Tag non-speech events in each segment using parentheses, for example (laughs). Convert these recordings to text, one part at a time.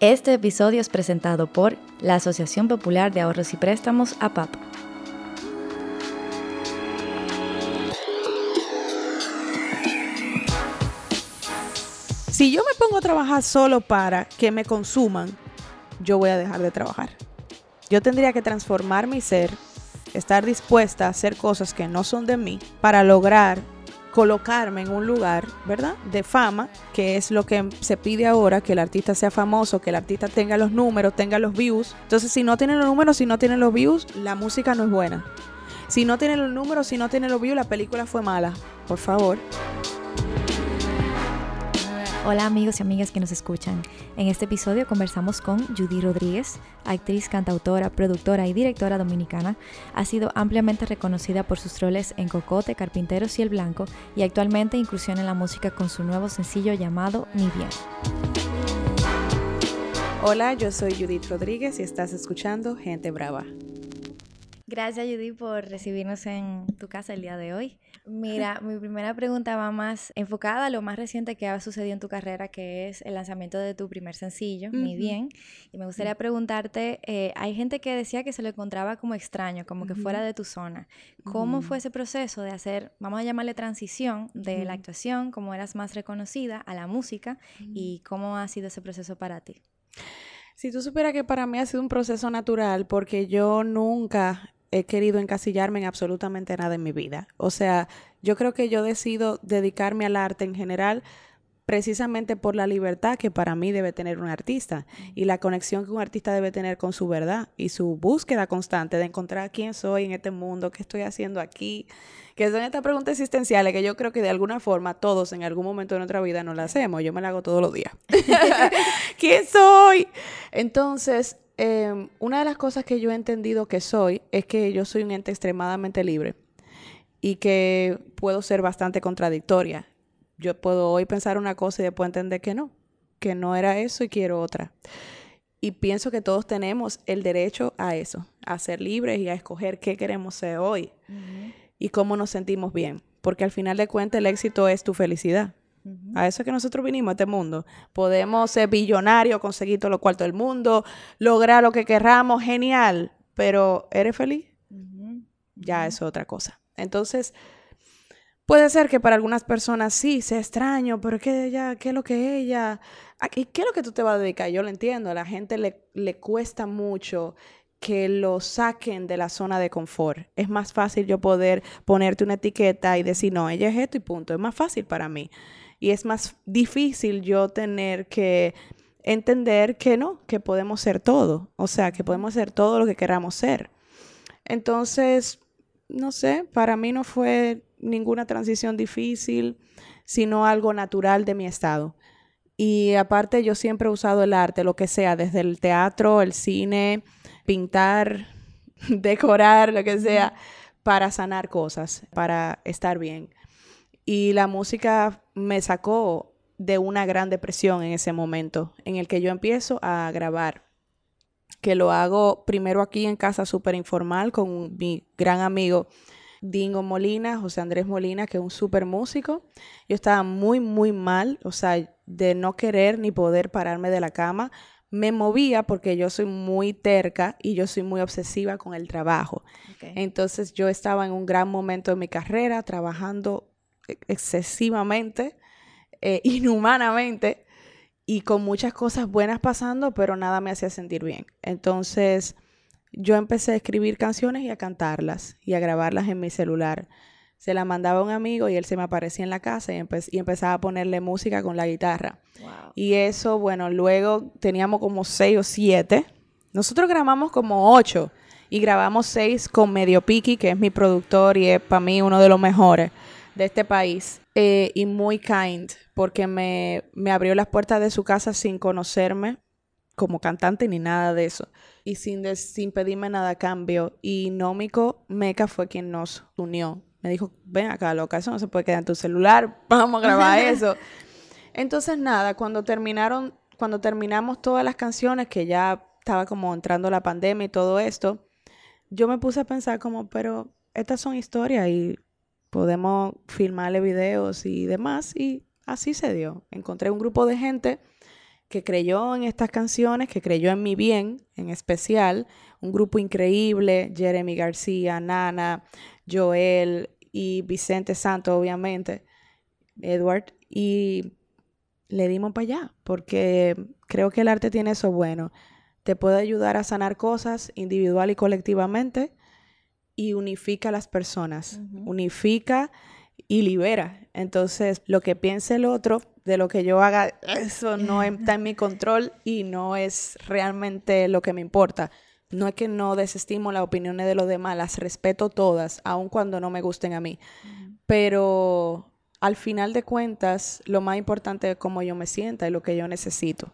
Este episodio es presentado por la Asociación Popular de Ahorros y Préstamos APAP. Si yo me pongo a trabajar solo para que me consuman, yo voy a dejar de trabajar. Yo tendría que transformar mi ser, estar dispuesta a hacer cosas que no son de mí para lograr colocarme en un lugar, ¿verdad? De fama, que es lo que se pide ahora, que el artista sea famoso, que el artista tenga los números, tenga los views. Entonces, si no tiene los números, si no tiene los views, la música no es buena. Si no tiene los números, si no tiene los views, la película fue mala. Por favor. Hola amigos y amigas que nos escuchan. En este episodio conversamos con Judy Rodríguez, actriz, cantautora, productora y directora dominicana. Ha sido ampliamente reconocida por sus roles en Cocote, Carpinteros y El Blanco y actualmente inclusión en la música con su nuevo sencillo llamado Mi Bien. Hola, yo soy Judith Rodríguez y estás escuchando Gente Brava. Gracias Judy por recibirnos en tu casa el día de hoy. Mira, mi primera pregunta va más enfocada a lo más reciente que ha sucedido en tu carrera, que es el lanzamiento de tu primer sencillo, Mi Bien. Y me gustaría preguntarte, eh, hay gente que decía que se lo encontraba como extraño, como que fuera de tu zona. ¿Cómo fue ese proceso de hacer, vamos a llamarle transición, de la actuación, como eras más reconocida, a la música? ¿Y cómo ha sido ese proceso para ti? Si tú supieras que para mí ha sido un proceso natural porque yo nunca he querido encasillarme en absolutamente nada en mi vida. O sea, yo creo que yo decido dedicarme al arte en general precisamente por la libertad que para mí debe tener un artista y la conexión que un artista debe tener con su verdad y su búsqueda constante de encontrar quién soy en este mundo, qué estoy haciendo aquí, que son estas preguntas existenciales que yo creo que de alguna forma todos en algún momento de nuestra vida nos las hacemos, yo me la hago todos los días. (laughs) ¿Quién soy? Entonces, Em, una de las cosas que yo he entendido que soy es que yo soy un ente extremadamente libre y que puedo ser bastante contradictoria. Yo puedo hoy pensar una cosa y después entender que no, que no era eso y quiero otra. Y pienso que todos tenemos el derecho a eso, a ser libres y a escoger qué queremos ser hoy y cómo nos sentimos bien. Porque al final de cuentas el éxito es tu felicidad. A eso es que nosotros vinimos a este mundo. Podemos ser billonarios, conseguir todo lo cuarto del mundo, lograr lo que querramos, genial, pero ¿eres feliz? Ya es otra cosa. Entonces, puede ser que para algunas personas sí sea extraño, pero ¿qué, ella, qué es lo que ella? ¿Qué es lo que tú te vas a dedicar? Yo lo entiendo, a la gente le, le cuesta mucho que lo saquen de la zona de confort. Es más fácil yo poder ponerte una etiqueta y decir, no, ella es esto y punto. Es más fácil para mí y es más difícil yo tener que entender que no, que podemos ser todo, o sea, que podemos ser todo lo que queramos ser. Entonces, no sé, para mí no fue ninguna transición difícil, sino algo natural de mi estado. Y aparte yo siempre he usado el arte, lo que sea, desde el teatro, el cine, pintar, (laughs) decorar, lo que sea, para sanar cosas, para estar bien. Y la música me sacó de una gran depresión en ese momento, en el que yo empiezo a grabar, que lo hago primero aquí en casa súper informal con mi gran amigo Dingo Molina, José Andrés Molina, que es un súper músico. Yo estaba muy, muy mal, o sea, de no querer ni poder pararme de la cama. Me movía porque yo soy muy terca y yo soy muy obsesiva con el trabajo. Entonces yo estaba en un gran momento de mi carrera, trabajando excesivamente, eh, (laughs) inhumanamente, y con muchas cosas buenas pasando, pero nada me hacía sentir bien. Entonces yo empecé a escribir canciones y a cantarlas y a grabarlas en mi celular. Se la mandaba a un amigo y él se me aparecía en la casa y, y empezaba a ponerle música con la guitarra. Y eso, bueno, luego teníamos como seis o siete. Nosotros grabamos como ocho y grabamos seis con Medio Piki, que es mi productor y es para mí uno de los mejores de este país eh, y muy kind porque me, me abrió las puertas de su casa sin conocerme como cantante ni nada de eso y sin, sin pedirme nada a cambio. Y Nómico Meca fue quien nos unió. Me dijo, ven acá, loca, eso no se puede quedar en tu celular, (laughs) vamos a grabar (laughs) eso. Entonces, nada, cuando terminaron, cuando terminamos todas las canciones, que ya estaba como entrando la pandemia y todo esto, yo me puse a pensar como, pero estas son historias y podemos filmarle videos y demás. Y así se dio. Encontré un grupo de gente que creyó en estas canciones, que creyó en mi bien en especial, un grupo increíble, Jeremy García, Nana, Joel y Vicente Santo, obviamente, Edward, y le dimos para allá, porque creo que el arte tiene eso bueno. Te puede ayudar a sanar cosas individual y colectivamente y unifica a las personas, unifica y libera. Entonces, lo que piense el otro de lo que yo haga, eso no está en mi control y no es realmente lo que me importa. No es que no desestimo las opiniones de los demás, las respeto todas, aun cuando no me gusten a mí. Pero al final de cuentas, lo más importante es cómo yo me sienta y lo que yo necesito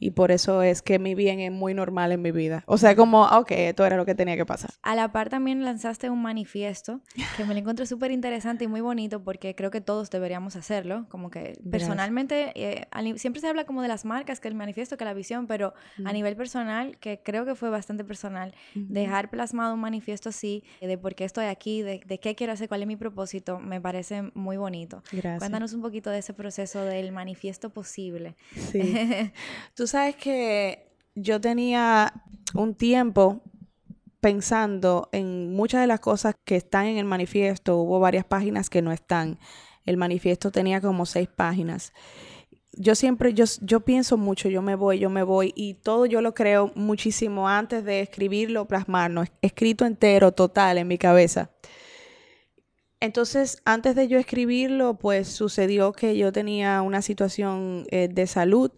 y por eso es que mi bien es muy normal en mi vida. O sea, como, ok, esto era lo que tenía que pasar. A la par también lanzaste un manifiesto que me lo encontré súper interesante y muy bonito porque creo que todos deberíamos hacerlo. Como que personalmente, eh, siempre se habla como de las marcas, que el manifiesto, que la visión, pero a nivel personal, que creo que fue bastante personal, dejar plasmado un manifiesto así, de por qué estoy aquí, de, de, qué quiero hacer, cuál es mi propósito, me parece muy bonito. Gracias. Cuéntanos un poquito de ese proceso del manifiesto posible. Sí. (laughs) Tú sabes que yo tenía un tiempo pensando en muchas de las cosas que están en el manifiesto. Hubo varias páginas que no están. El manifiesto tenía como seis páginas. Yo siempre, yo, yo pienso mucho, yo me voy, yo me voy, y todo yo lo creo muchísimo antes de escribirlo, plasmarlo, escrito entero, total, en mi cabeza. Entonces, antes de yo escribirlo, pues sucedió que yo tenía una situación eh, de salud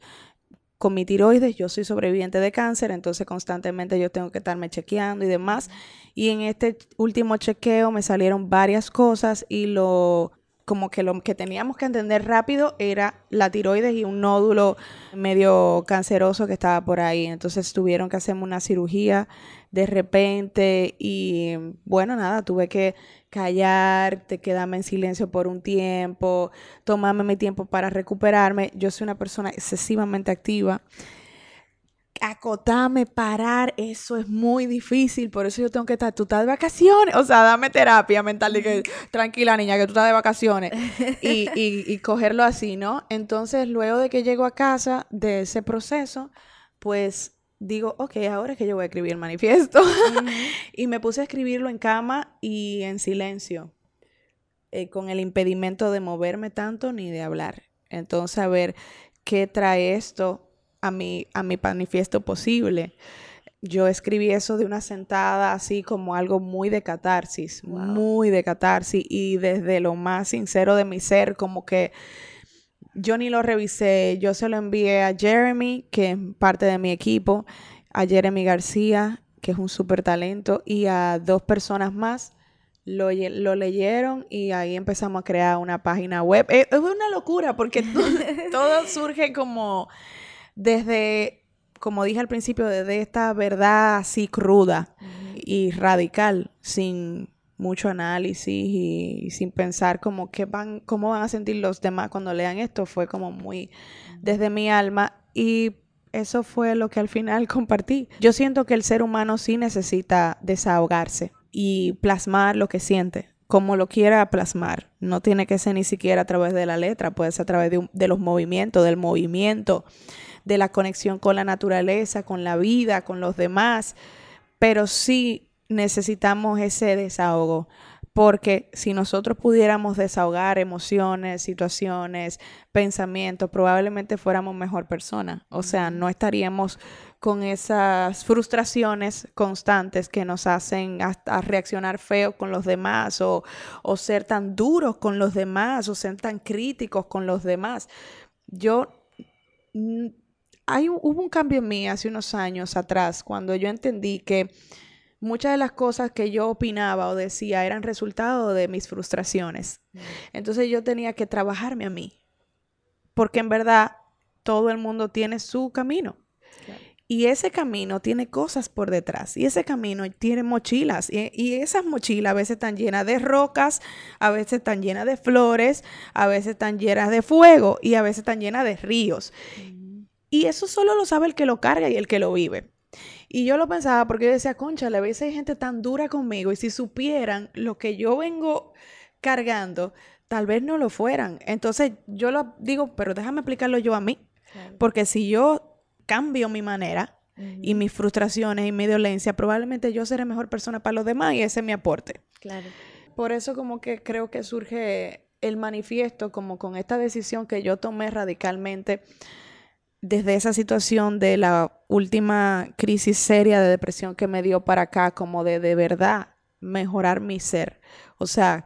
con mi tiroides, yo soy sobreviviente de cáncer, entonces constantemente yo tengo que estarme chequeando y demás. Y en este último chequeo me salieron varias cosas y lo como que lo que teníamos que entender rápido era la tiroides y un nódulo medio canceroso que estaba por ahí. Entonces tuvieron que hacerme una cirugía de repente y bueno, nada, tuve que callarte, quedarme en silencio por un tiempo, tomarme mi tiempo para recuperarme. Yo soy una persona excesivamente activa. Acotarme, parar, eso es muy difícil, por eso yo tengo que estar, tú estás de vacaciones, o sea, dame terapia mental de que, tranquila niña, que tú estás de vacaciones, (laughs) y, y, y cogerlo así, ¿no? Entonces, luego de que llego a casa de ese proceso, pues digo, ok, ahora es que yo voy a escribir el manifiesto. (laughs) y me puse a escribirlo en cama y en silencio, eh, con el impedimento de moverme tanto ni de hablar. Entonces, a ver qué trae esto a mi, a mi manifiesto posible. Yo escribí eso de una sentada así como algo muy de catarsis, muy de catarsis y desde lo más sincero de mi ser, como que yo ni lo revisé, yo se lo envié a Jeremy, que es parte de mi equipo, a Jeremy García, que es un súper talento, y a dos personas más. Lo, leyeron y ahí empezamos a crear una página web. Es, una locura porque (laughs) todo, surge como desde, como dije al principio, desde esta verdad así cruda y radical, sin mucho análisis y, sin pensar como qué van, cómo van a sentir los demás cuando lean esto, fue como muy desde mi alma y eso fue lo que al final (laughs) compartí. Yo siento que el ser humano sí necesita desahogarse y plasmar lo que siente, como lo quiera plasmar. No tiene que ser ni siquiera a través de la letra, puede ser a través de, de los movimientos, del movimiento, de la conexión con la naturaleza, con la vida, con los demás, pero sí necesitamos ese desahogo. Porque si nosotros pudiéramos desahogar emociones, situaciones, pensamientos, probablemente fuéramos mejor persona. O sea, no estaríamos con esas frustraciones constantes que nos hacen hasta reaccionar feo con los demás o, o ser tan duros con los demás o ser tan críticos con los demás. Yo mm, hay, hubo un cambio en mí hace unos años atrás cuando yo entendí que muchas de las cosas que yo opinaba o decía eran resultado de mis frustraciones. Mm. Entonces yo tenía que trabajarme a mí, porque en verdad todo el mundo tiene su camino. Y ese camino tiene cosas por detrás. Y ese camino tiene mochilas. Y, esas mochilas a veces están llenas de rocas, a veces están llenas de flores, a veces están llenas de fuego y a veces están llenas de ríos. Mm. Y eso solo lo sabe el que lo carga y el que lo vive. Y yo lo pensaba porque yo decía, concha, a veces hay gente tan dura conmigo y si supieran lo que yo vengo cargando, tal vez no lo fueran. Entonces yo lo digo, pero déjame explicarlo yo a mí. Porque si yo cambio mi manera y mis frustraciones y mi dolencia, probablemente yo seré mejor persona para los demás y ese es mi aporte. Claro. Por eso como que creo que surge el manifiesto como con esta decisión que yo tomé radicalmente desde esa situación de la última crisis seria de depresión que me dio para acá, como de de verdad mejorar mi ser. O sea,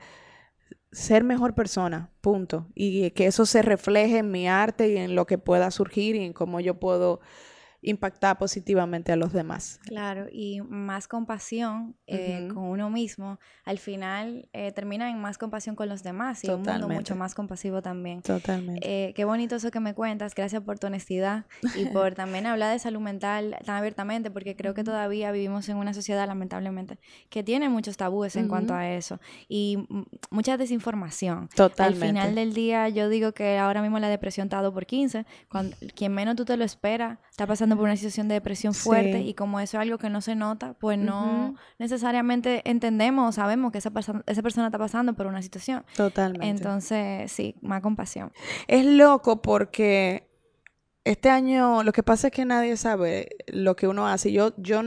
ser mejor persona, punto. Y que eso se refleje en mi arte y en lo que pueda surgir y en cómo yo puedo impactar positivamente a los demás. Claro, y más compasión eh, con uno mismo, al final eh, termina en más compasión con los demás y un mundo mucho más compasivo también. Totalmente. Eh, qué bonito eso que me cuentas, gracias por tu honestidad y (laughs) por también hablar de salud mental tan abiertamente, porque creo que todavía vivimos en una sociedad, lamentablemente, que tiene muchos tabúes en cuanto a eso y mucha desinformación. Totalmente. Al final del día, yo digo que ahora mismo la depresión está 2 por 15, cuando quien menos tú te lo esperas, está pasando por una situación de depresión fuerte y como eso es algo que no se nota, pues no necesariamente entendemos o sabemos que esa, esa persona está pasando por una situación. Totalmente. Entonces, sí, más compasión. Es loco porque este año lo que pasa es que nadie sabe lo que uno hace. Yo, yo,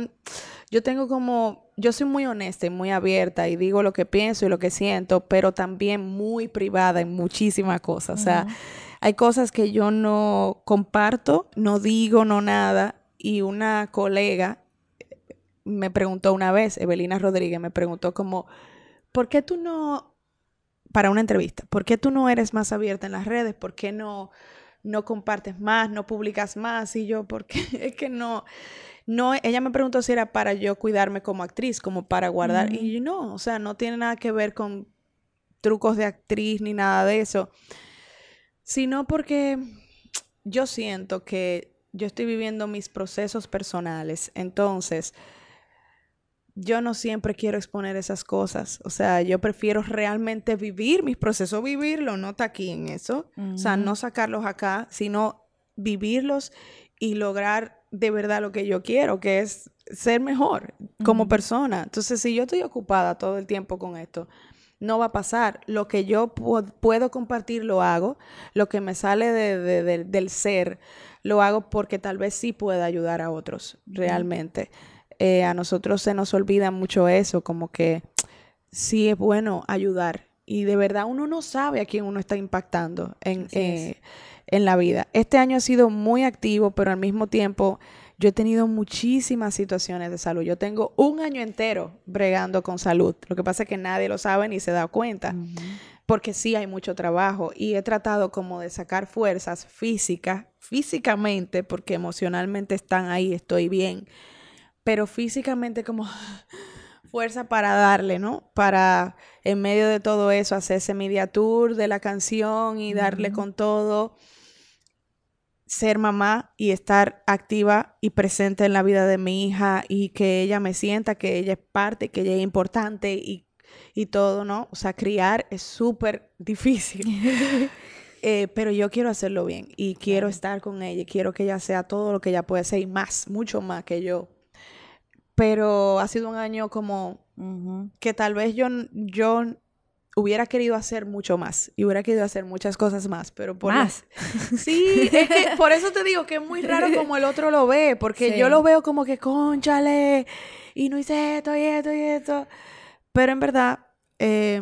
yo tengo como, yo soy muy honesta y muy abierta y digo lo que pienso y lo que siento, pero también muy privada en muchísimas cosas. O sea, hay cosas que yo no comparto, no digo, no nada. Y una colega me preguntó una vez, Evelina Rodríguez, me preguntó como, ¿por qué tú no, para una entrevista, ¿por qué tú no eres más abierta en las redes? ¿Por qué no, no compartes más, no publicas más? Y yo, porque (laughs) es que no, no, ella me preguntó si era para yo cuidarme como actriz, como para guardar. Y yo no, o sea, no tiene nada que ver con trucos de actriz ni nada de eso sino porque yo siento que yo estoy viviendo mis procesos personales, entonces yo no siempre quiero exponer esas cosas, o sea, yo prefiero realmente vivir mis procesos, vivirlo, no está aquí en eso, o sea, no sacarlos acá, sino vivirlos y lograr de verdad lo que yo quiero, que es ser mejor como persona. Entonces, si yo estoy ocupada todo el tiempo con esto, no va a pasar. Lo que yo puedo compartir lo hago, lo que me sale del ser lo hago porque tal vez sí pueda ayudar a otros realmente. Eh, a nosotros se nos olvida mucho eso, como que sí es bueno ayudar y de verdad uno no sabe a quién uno está impactando en, eh, en la vida. Este año ha sido muy activo, pero al mismo tiempo yo he tenido muchísimas situaciones de salud. Yo tengo un año entero bregando con salud. Lo que pasa es que nadie lo sabe ni se da cuenta. Porque sí hay mucho trabajo y he tratado como de sacar fuerzas físicas, físicamente, porque emocionalmente están ahí, estoy bien, pero físicamente como (sighs) fuerza para darle, ¿no? Para en medio de todo eso hacer ese media tour de la canción y darle con todo ser mamá y estar activa y presente en la vida de mi hija y que ella me sienta que ella es parte, que ella es importante y, todo, ¿no? O sea, criar es súper difícil. (laughs) Eh, pero yo quiero hacerlo bien y quiero estar con ella y quiero que ella sea todo lo que ella puede ser y más, mucho más que yo. Pero ha sido un año como que tal vez yo, yo hubiera querido hacer mucho más y hubiera querido hacer muchas cosas más, pero por más. Sí, es que (laughs) por eso te digo que es muy raro como el otro lo ve, porque yo lo veo como que conchale y no hice esto y esto y esto, pero en verdad eh,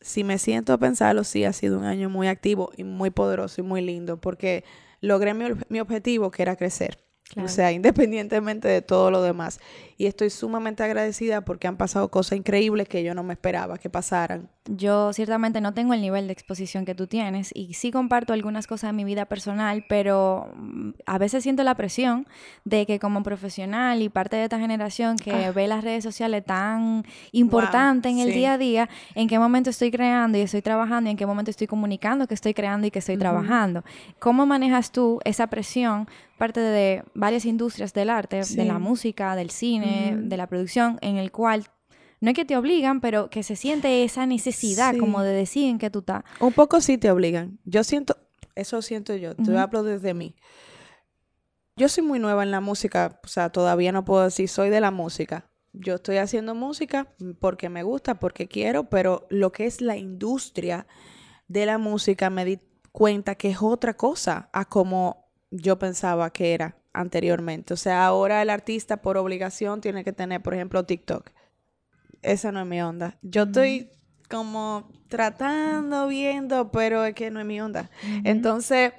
si me siento a pensarlo, sí ha sido un año muy activo y muy poderoso y muy lindo porque logré mi, mi objetivo que era crecer. O sea, independientemente de todo lo demás. Y estoy sumamente agradecida porque han pasado cosas increíbles que yo no me esperaba que pasaran. Yo ciertamente no tengo el nivel de exposición que tú tienes y sí comparto algunas cosas de mi vida personal, pero mm, a veces siento la presión de que como profesional y parte de esta generación que ah. ve las redes sociales tan importante en el día a día, en qué momento estoy creando y estoy trabajando y en qué momento estoy comunicando que estoy creando y que estoy trabajando. ¿Cómo manejas tú esa presión parte de varias industrias del arte, de la música, del cine? De la producción, en el cual no es que te obligan, pero que se siente esa necesidad como de decir en qué tú estás. Un poco sí te obligan. Yo siento, eso siento yo, te hablo desde mí. Yo soy muy nueva en la música, o sea, todavía no puedo decir soy de la música. Yo estoy haciendo música porque me gusta, porque quiero, pero lo que es la industria de la música me di cuenta que es otra cosa a como yo pensaba que era anteriormente. O sea, ahora el artista por obligación tiene que tener, por ejemplo, TikTok. Esa no es mi onda. Yo estoy como tratando, viendo, pero es que no es mi onda. Entonces,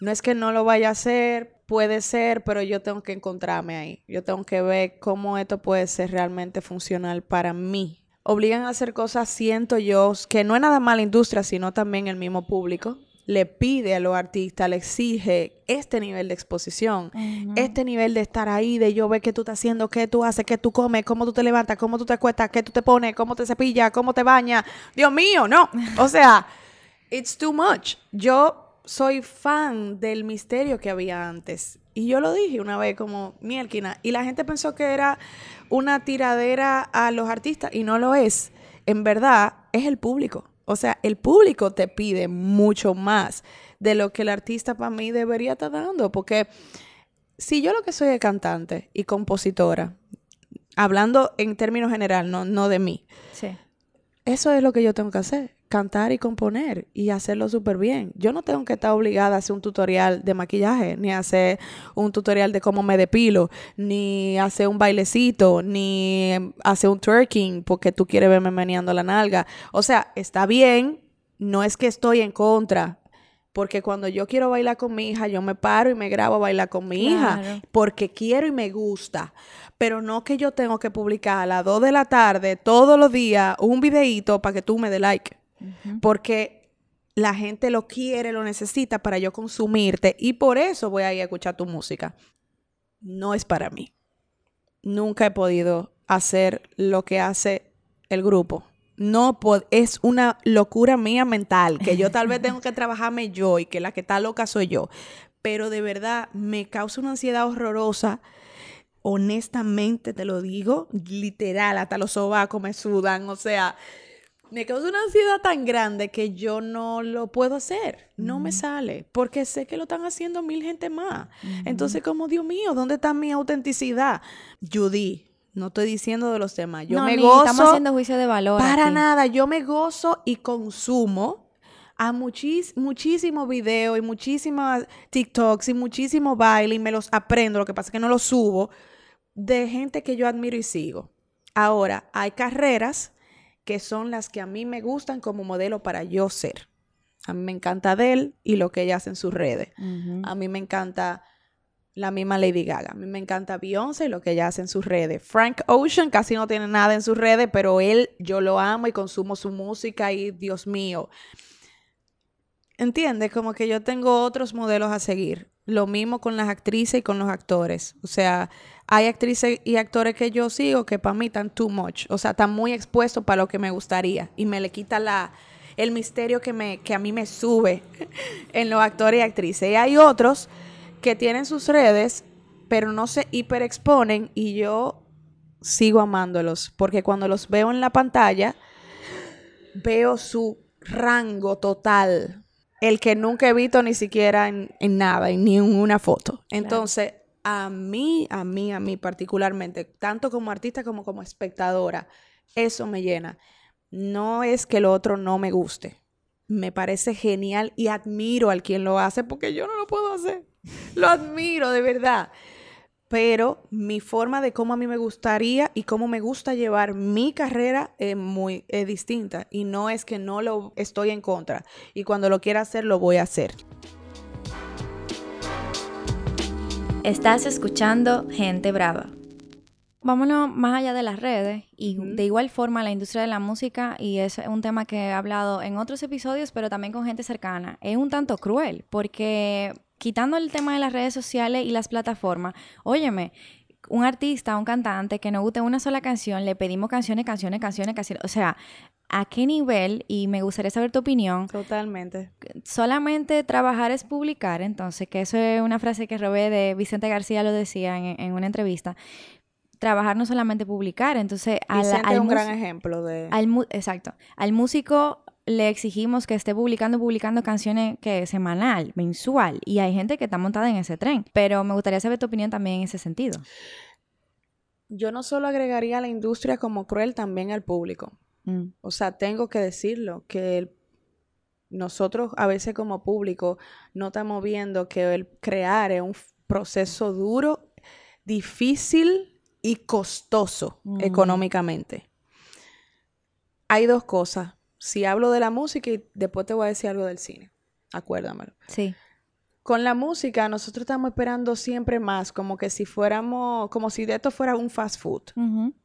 no es que no lo vaya a hacer, puede ser, pero yo tengo que encontrarme ahí. Yo tengo que ver cómo esto puede ser realmente funcional para mí. Obligan a hacer cosas, siento yo, que no es nada más la industria, sino también el mismo público le pide a los artistas, le exige este nivel de exposición, este nivel de estar ahí, de yo ver qué tú estás haciendo, qué tú haces, qué tú comes, cómo tú te levantas, cómo tú te acuestas, qué tú te pones, cómo te cepillas, cómo te bañas. Dios mío, no. O (laughs) sea, it's too much. Yo soy fan del misterio que había antes. Y yo lo dije una vez como mielquina. Y la gente pensó que era una tiradera a los artistas y no lo es. En verdad, es el público. O sea, el público te pide mucho más de lo que el artista para mí debería estar dando. Porque si yo lo que soy es cantante y compositora, hablando en términos general, no, no de mí. Sí. Eso es lo que yo tengo que hacer cantar y componer y hacerlo súper bien. Yo no tengo que estar obligada a hacer un tutorial de maquillaje, ni hacer un tutorial de cómo me depilo, ni hacer un bailecito, ni hacer un twerking porque tú quieres verme meneando la nalga. O sea, está bien, no es que estoy en contra, porque cuando yo quiero bailar con mi hija, yo me paro y me grabo a bailar con mi hija, porque quiero y me gusta. Pero no que yo tengo que publicar a las 2 de la tarde, todos los días, un videíto para que tú me dé like porque la gente lo quiere, lo necesita para yo consumirte y por eso voy a ir a escuchar tu música. No es para mí. Nunca he podido hacer lo que hace el grupo. No es una locura mía mental que yo tal vez tengo que trabajarme yo y que la que está loca soy yo. Pero de verdad me causa una ansiedad horrorosa honestamente te lo digo, literal, hasta los sobacos me sudan, o sea, me causa una ansiedad tan grande que yo no lo puedo hacer. No me sale. Porque sé que lo están haciendo mil gente más. Entonces, como Dios mío, ¿dónde está mi autenticidad? Judy, no estoy diciendo de los demás. Yo me gozo. Estamos haciendo juicio de valor. Para nada. Yo me gozo y consumo a muchis, muchísimo video y muchísimas TikToks y muchísimo baile y me los aprendo. Lo que pasa es que no los subo de gente que yo admiro y sigo. Ahora, hay carreras que son las que a mí me gustan como modelo para yo ser. A mí me encanta Adele y lo que ella hace en sus redes. A mí me encanta la misma Lady Gaga. A mí me encanta Beyoncé y lo que ella hace en sus redes. Frank Ocean casi no tiene nada en sus redes, pero él, yo lo amo y consumo su música y Dios mío. ¿Entiendes? Como que yo tengo otros modelos a seguir. Lo mismo con las actrices y con los actores. O sea, hay actrices y actores que yo sigo que para mí están too much. O sea, están muy expuestos para lo que me gustaría. Y me le quita la, el misterio que, me, que a mí me sube (laughs) en los actores y actrices. Y hay otros que tienen sus redes, pero no se hiperexponen y yo sigo amándolos. Porque cuando los veo en la pantalla, veo su rango total el que nunca he visto ni siquiera en, nada, en ni en una foto. Entonces, a mí, a mí, a mí particularmente, tanto como artista como como espectadora, eso me llena. No es que lo otro no me guste. Me parece genial y admiro al quien lo hace porque yo no lo puedo hacer. Lo admiro de verdad pero mi forma de cómo a mí me gustaría y cómo me gusta llevar mi carrera es muy distinta y no es que no lo estoy en contra y cuando lo quiera hacer lo voy a hacer. Estás escuchando Gente Brava. Vámonos más allá de las redes y de igual forma la industria de la música, y es un tema que he hablado en otros episodios, pero también con gente cercana, es un tanto cruel porque quitando el tema de las redes sociales y las plataformas, óyeme, un artista, un cantante que no guste una sola canción, le pedimos canciones, canciones, canciones, canciones. O sea, ¿a qué nivel? Y me gustaría saber tu opinión. Totalmente. Solamente trabajar es publicar, entonces, que eso es una frase que robé de Vicente García, lo decía en, una entrevista. Trabajar no solamente publicar, entonces... Vicente es un gran ejemplo de... exacto. Al músico le exigimos que esté publicando, publicando canciones que semanal, mensual, y hay gente que está montada en ese tren. Pero me gustaría saber tu opinión también en ese sentido. Yo no solo agregaría a la industria como cruel, también al público. Mm. O sea, tengo que decirlo, que nosotros a veces como público no estamos viendo que el crear es un proceso duro, difícil y costoso económicamente. Hay dos cosas. Si hablo de la música y después te voy a decir algo del cine. Acuérdamelo. Sí. Con la música, nosotros estamos esperando siempre más, como que si fuéramos, como si de esto fuera un fast food.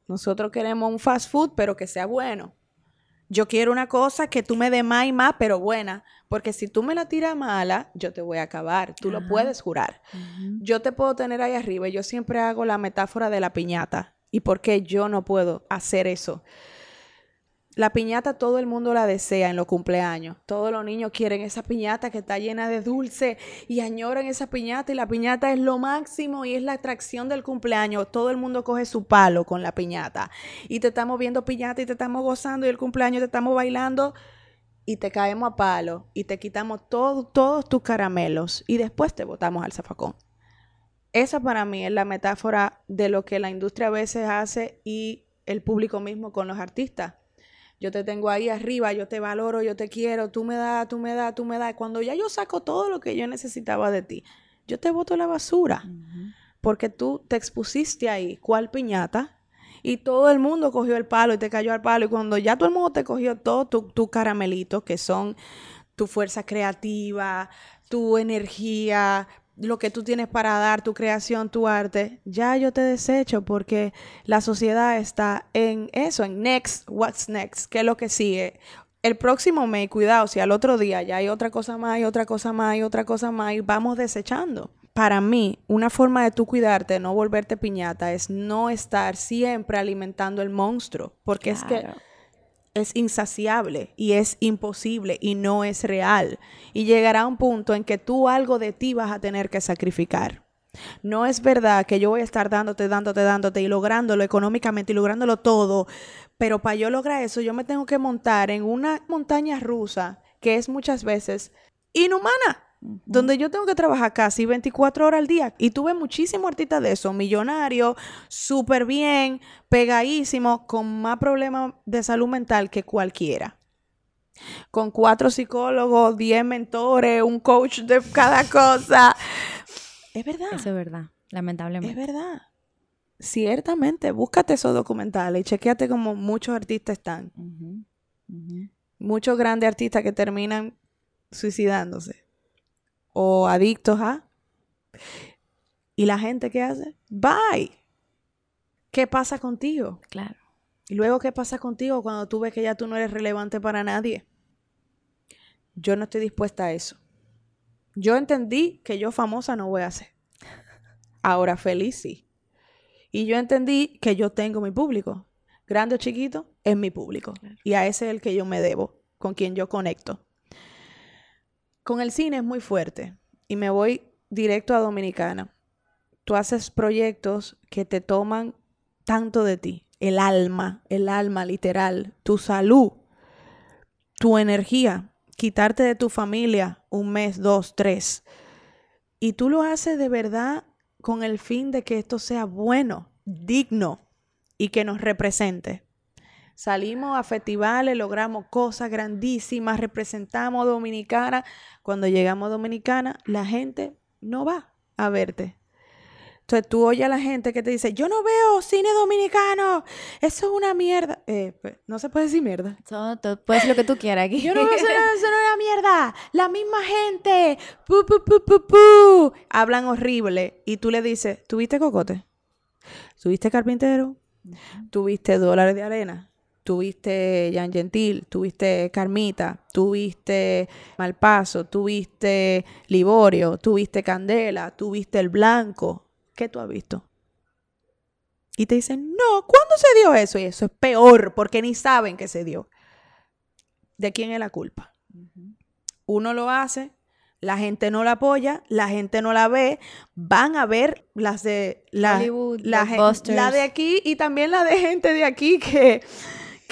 Nosotros queremos un fast food, pero que sea bueno. Yo quiero una cosa que tú me des más y más, pero buena. Porque si tú me la tiras mala, yo te voy a acabar. Tú lo puedes jurar. Yo te puedo tener ahí arriba. Yo siempre hago la metáfora de la piñata. ¿Y por qué yo no puedo hacer eso? La piñata todo el mundo la desea en los cumpleaños. Todos los niños quieren esa piñata que está llena de dulce y añoran esa piñata y la piñata es lo máximo y es la atracción del cumpleaños. Todo el mundo coge su palo con la piñata y te estamos viendo piñata y te estamos gozando y el cumpleaños te estamos bailando y te caemos a palo y te quitamos todos tus caramelos y después te botamos al zafacón. Esa para mí es la metáfora de lo que la industria a veces hace y el público mismo con los artistas yo te tengo ahí arriba, yo te valoro, yo te quiero, tú me das, tú me das, tú me das. Cuando ya yo saco todo lo que yo necesitaba de ti, yo te boto la basura. Porque tú te expusiste ahí, cual piñata, y todo el mundo cogió el palo y te cayó al palo. Y cuando ya todo el mundo te cogió todo tu, tu caramelito, que son tu fuerza creativa, tu energía, lo que tú tienes para dar, tu creación, tu arte, ya yo te desecho porque la sociedad está en eso, en next, what's next, qué es lo que sigue. El próximo mes, cuidado, si al otro día ya hay otra cosa más, y otra cosa más, y otra cosa más, y vamos desechando. Para mí, una forma de tú cuidarte, no volverte piñata, es no estar siempre alimentando el monstruo, porque es que es insaciable y es imposible y no es real. Y llegará un punto en que tú algo de ti vas a tener que sacrificar. No es verdad que yo voy a estar dándote, dándote, dándote y lográndolo económicamente y lográndolo todo, pero para yo lograr eso yo me tengo que montar en una montaña rusa que es muchas veces inhumana donde yo tengo que trabajar casi 24 horas al día. Y tuve muchísimos artistas de eso, millonarios, súper bien, pegadísimos, con más problemas de salud mental que cualquiera. Con cuatro psicólogos, diez mentores, un coach de cada cosa. Es verdad. Eso es verdad, lamentablemente. Es verdad. Ciertamente, búscate esos documentales y chequeate como muchos artistas están. Muchos grandes artistas que terminan suicidándose o adictos a. ¿Y la gente qué hace? Bye. ¿Qué pasa contigo? Claro. Y luego, ¿qué pasa contigo cuando tú ves que ya tú no eres relevante para nadie? Yo no estoy dispuesta a eso. Yo entendí que yo famosa no voy a ser. Ahora feliz sí. Y yo entendí que yo tengo mi público. Grande o chiquito, es mi público. Y a ese es el que yo me debo, con quien yo conecto. Con el cine es muy fuerte y me voy directo a Dominicana. Tú haces proyectos que te toman tanto de ti, el alma, el alma literal, tu salud, tu energía, quitarte de tu familia un mes, dos, tres. Y tú lo haces de verdad con el fin de que esto sea bueno, digno y que nos represente. Salimos a festivales, logramos cosas grandísimas, representamos a Dominicana. Cuando llegamos a Dominicana, la gente no va a verte. Entonces tú oyes a la gente que te dice, yo no veo cine dominicano, eso es una mierda. Eh, pues, no se puede decir mierda. puedes decir lo que tú quieras aquí. Yo no veo eso, (laughs) eso no es una mierda. La misma gente, pu, pu, pu, pu, pu, hablan horrible. Y tú le dices, ¿tuviste cocote? ¿Tuviste carpintero? ¿Tuviste dólares de arena? Tuviste Jan Gentil, tuviste Carmita, tuviste Malpaso, tuviste Liborio, tuviste Candela, tuviste El Blanco. ¿Qué tú has visto? Y te dicen, no, ¿cuándo se dio eso? Y eso es peor, porque ni saben que se dio. ¿De quién es la culpa? Uno lo hace, la gente no la apoya, la gente no la ve, van a ver las de la, la, la de aquí y también la de gente de aquí que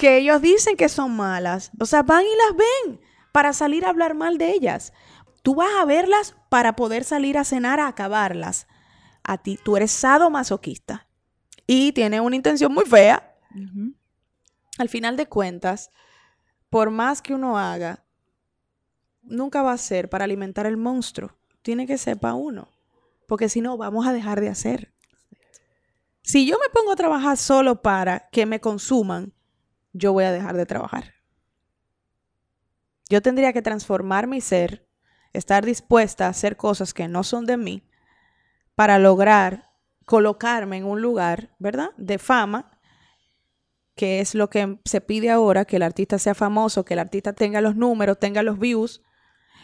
que ellos dicen que son malas. O sea, van y las ven para salir a hablar mal de ellas. Tú vas a verlas para poder salir a cenar a acabarlas. A ti, tú eres sadomasoquista y tienes una intención muy fea. Al final de cuentas, por más que uno haga, nunca va a ser para alimentar el monstruo. Tiene que ser para uno. Porque si no, vamos a dejar de hacer. Si yo me pongo a trabajar solo para que me consuman, yo voy a dejar de trabajar. Yo tendría que transformar mi ser, estar dispuesta a hacer cosas que no son de mí, para lograr colocarme en un lugar, ¿verdad? De fama, que es lo que se pide ahora, que el artista sea famoso, que el artista tenga los números, tenga los views.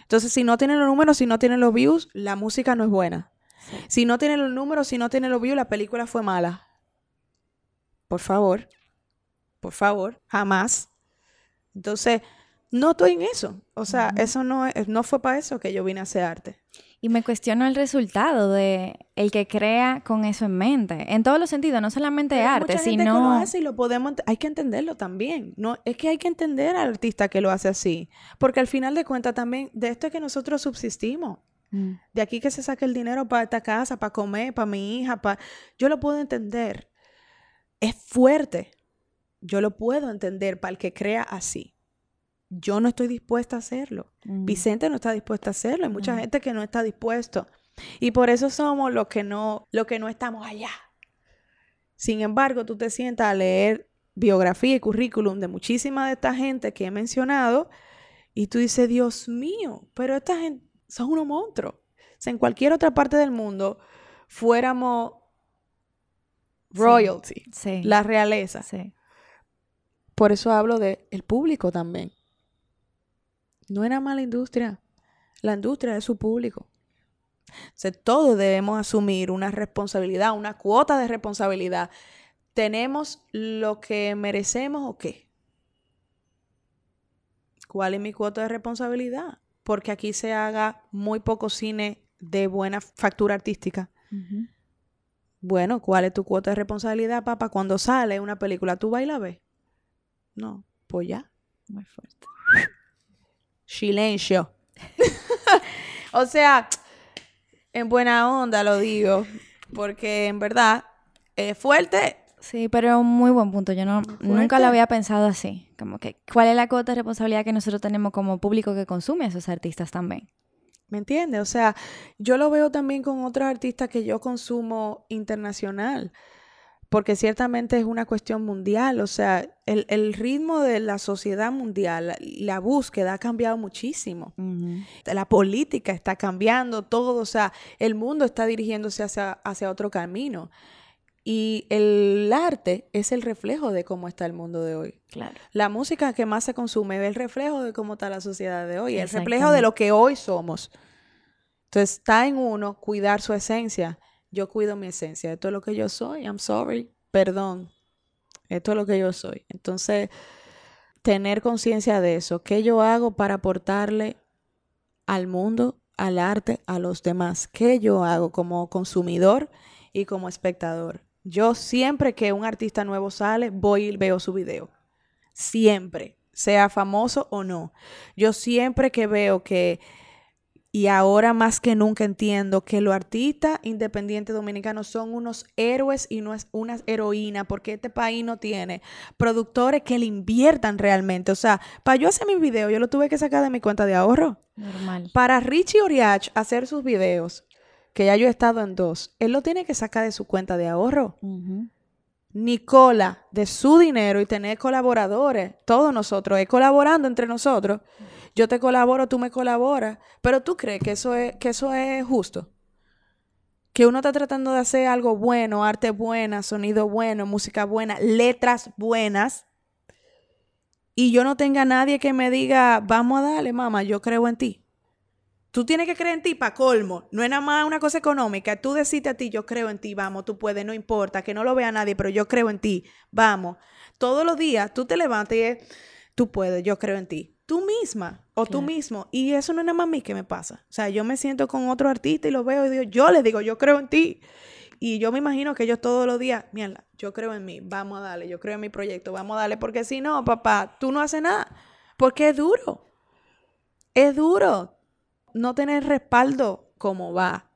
Entonces, si no tiene los números, si no tiene los views, la música no es buena. Si no tiene los números, si no tiene los views, la película fue mala. Por favor, por favor, jamás. Entonces, no estoy en eso. O sea, eso no, no fue para eso que yo vine a hacer arte. Y me cuestiono el resultado de el que crea con eso en mente, en todos los sentidos, no solamente arte, mucha sino gente que lo hace y lo podemos, hay que entenderlo también. No, es que hay que entender al artista que lo hace así, porque al final de cuentas también de esto es que nosotros subsistimos. Mm. De aquí que se saque el dinero para esta casa, para comer, para mi hija, para yo lo puedo entender. Es fuerte. Yo lo puedo entender para el que crea así yo no estoy dispuesta a hacerlo. Mm. Vicente no está dispuesta a hacerlo. Hay mucha gente que no está dispuesto. Y por eso somos los que no, los que no estamos allá. Sin embargo, tú te sientas a leer biografía y currículum de muchísima de esta gente que he mencionado y tú dices, Dios mío, pero esta gente son unos monstruos. O en cualquier otra parte del mundo fuéramos royalty, la realeza. Por eso hablo del el público también. No era mala industria. La industria es su público. O todos debemos asumir una responsabilidad, una cuota de responsabilidad. ¿Tenemos lo que merecemos o qué? ¿Cuál es mi cuota de responsabilidad? Porque aquí se haga muy poco cine de buena factura artística. Bueno, ¿cuál es tu cuota de responsabilidad, papá? Cuando sale una película, ¿tú vas y la ves? No, pues ya. Muy fuerte silencio. (laughs) o sea, en buena onda lo digo, porque en verdad es fuerte. Sí, pero un muy buen punto. Yo no nunca lo había pensado así. Como que, ¿cuál es la cuota de responsabilidad que nosotros tenemos como público que consume a esos artistas también? ¿Me entiendes? O sea, yo lo veo también con otros artistas que yo consumo internacional porque ciertamente es una cuestión mundial, o sea, el, ritmo de la sociedad mundial, la búsqueda ha cambiado muchísimo. La política está cambiando todo, o sea, el mundo está dirigiéndose hacia, hacia otro camino. Y el arte es el reflejo de cómo está el mundo de hoy. Claro. La música que más se consume es el reflejo de cómo está la sociedad de hoy, el reflejo de lo que hoy somos. Entonces está en uno cuidar su esencia yo cuido mi esencia, esto es lo que yo soy, I'm sorry, perdón, esto es lo que yo soy. Entonces, tener conciencia de eso, qué yo hago para aportarle al mundo, al arte, a los demás, qué yo hago como consumidor y como espectador. Yo siempre que un artista nuevo sale, voy y veo su video. Siempre, sea famoso o no. Yo siempre que veo que y ahora más que nunca entiendo que los artistas independientes dominicanos son unos héroes y no es una heroína, porque este país no tiene productores que le inviertan realmente. O sea, para yo hacer mi video, yo lo tuve que sacar de mi cuenta de ahorro. Normal. Para Richie Oriach hacer sus videos, que ya yo he estado en dos, él lo tiene que sacar de su cuenta de ahorro. Nicola, de su dinero y tener colaboradores, todos nosotros, es colaborando entre nosotros yo te colaboro, tú me colaboras, pero tú crees que eso es, que eso es justo. Que uno está tratando de hacer algo bueno, arte buena, sonido bueno, música buena, letras buenas, y yo no tenga nadie que me diga, vamos a darle, mamá, yo creo en ti. Tú tienes que creer en ti para colmo. No es nada más una cosa económica. Tú deciste a ti, yo creo en ti, vamos, tú puedes, no importa, que no lo vea nadie, pero yo creo en ti, vamos. Todos los días tú te levantas y tú puedes, yo creo en ti tú misma o tú mismo. Y eso no es nada más a mí que me pasa. O sea, yo me siento con otro artista y lo veo y digo, yo le digo, yo creo en ti. Y yo me imagino que ellos todos los días, mierda, yo creo en mí, vamos a darle, yo creo en mi proyecto, vamos a darle, porque si no, papá, tú no haces nada. Porque es duro. Es duro no tener respaldo como va.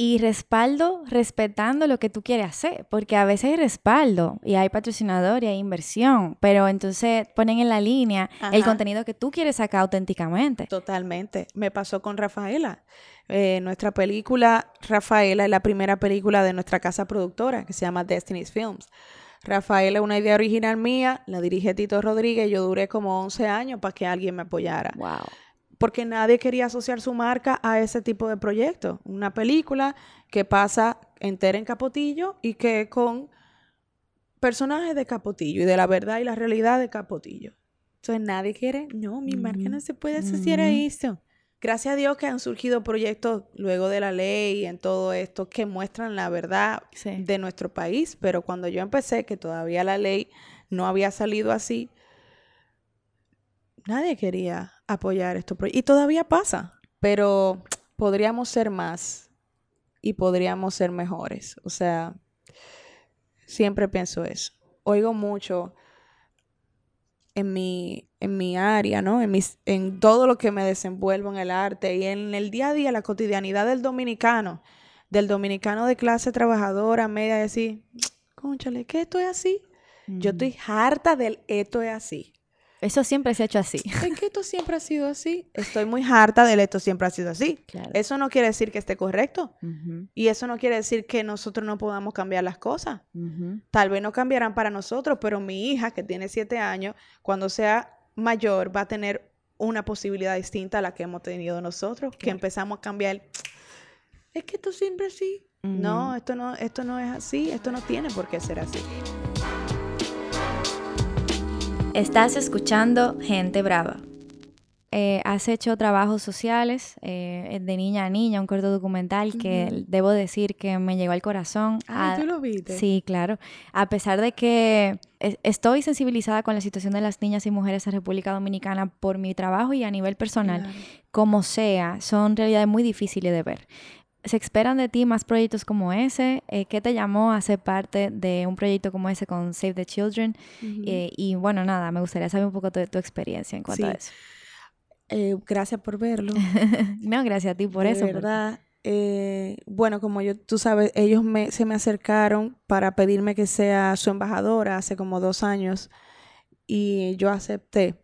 Y respaldo respetando lo que tú quieres hacer, porque a veces hay respaldo y hay patrocinador y hay inversión, pero entonces ponen en la línea el contenido que tú quieres sacar auténticamente. Totalmente. Me pasó con Rafaela. Eh, nuestra película, Rafaela, es la primera película de nuestra casa productora que se llama Destiny's Films. Rafaela es una idea original mía, la dirige Tito Rodríguez, yo duré como 11 años para que alguien me apoyara. Wow porque nadie quería asociar su marca a ese tipo de proyecto. Una película que pasa entera en Capotillo y que con personajes de Capotillo y de la verdad y la realidad de Capotillo. Entonces nadie quiere, no, mi marca no se puede asociar a eso. Gracias a Dios que han surgido proyectos luego de la ley y en todo esto que muestran la verdad de nuestro país, pero cuando yo empecé, que todavía la ley no había salido así, nadie quería apoyar estos proyectos. Y todavía pasa, pero podríamos ser más y podríamos ser mejores. O sea, siempre pienso eso. Oigo mucho en mi, en mi área, ¿no? En, mis, en todo lo que me desenvuelvo en el arte y en el día a día, la cotidianidad del dominicano, del dominicano de clase trabajadora, media, decir, (tsk) conchale, ¿qué esto es así? Yo estoy harta del esto es así. Eso siempre se ha hecho así. ¿En qué esto siempre ha sido así? Estoy muy (laughs) harta del esto siempre ha sido así. Eso no quiere decir que esté correcto. Y eso no quiere decir que nosotros no podamos cambiar las cosas. Tal vez no cambiarán para nosotros, pero mi hija, que tiene siete años, cuando sea mayor, va a tener una posibilidad distinta a la que hemos tenido nosotros, que empezamos a cambiar. Es que esto siempre es así. No, esto no, esto no es así. Esto no tiene por qué ser así. Estás escuchando Gente Brava. Eh, has hecho trabajos sociales eh, de niña a niña, un corto documental que debo decir que me llegó al corazón. Ah, ¿tú lo viste? Sí, claro. A pesar de que estoy sensibilizada con la situación de las niñas y mujeres en República Dominicana por mi trabajo y a nivel personal, como sea, son realidades muy difíciles de ver se esperan de ti más proyectos como ese. Eh, ¿Qué te llamó a ser parte de un proyecto como ese con Save the Children? Eh, y bueno, nada, me gustaría saber un poco de tu experiencia en cuanto a eso. Eh, gracias por verlo. (laughs) no, gracias a ti por eso. verdad. bueno, como yo, tú sabes, ellos me, se me acercaron para pedirme que sea su embajadora hace como dos años y yo acepté,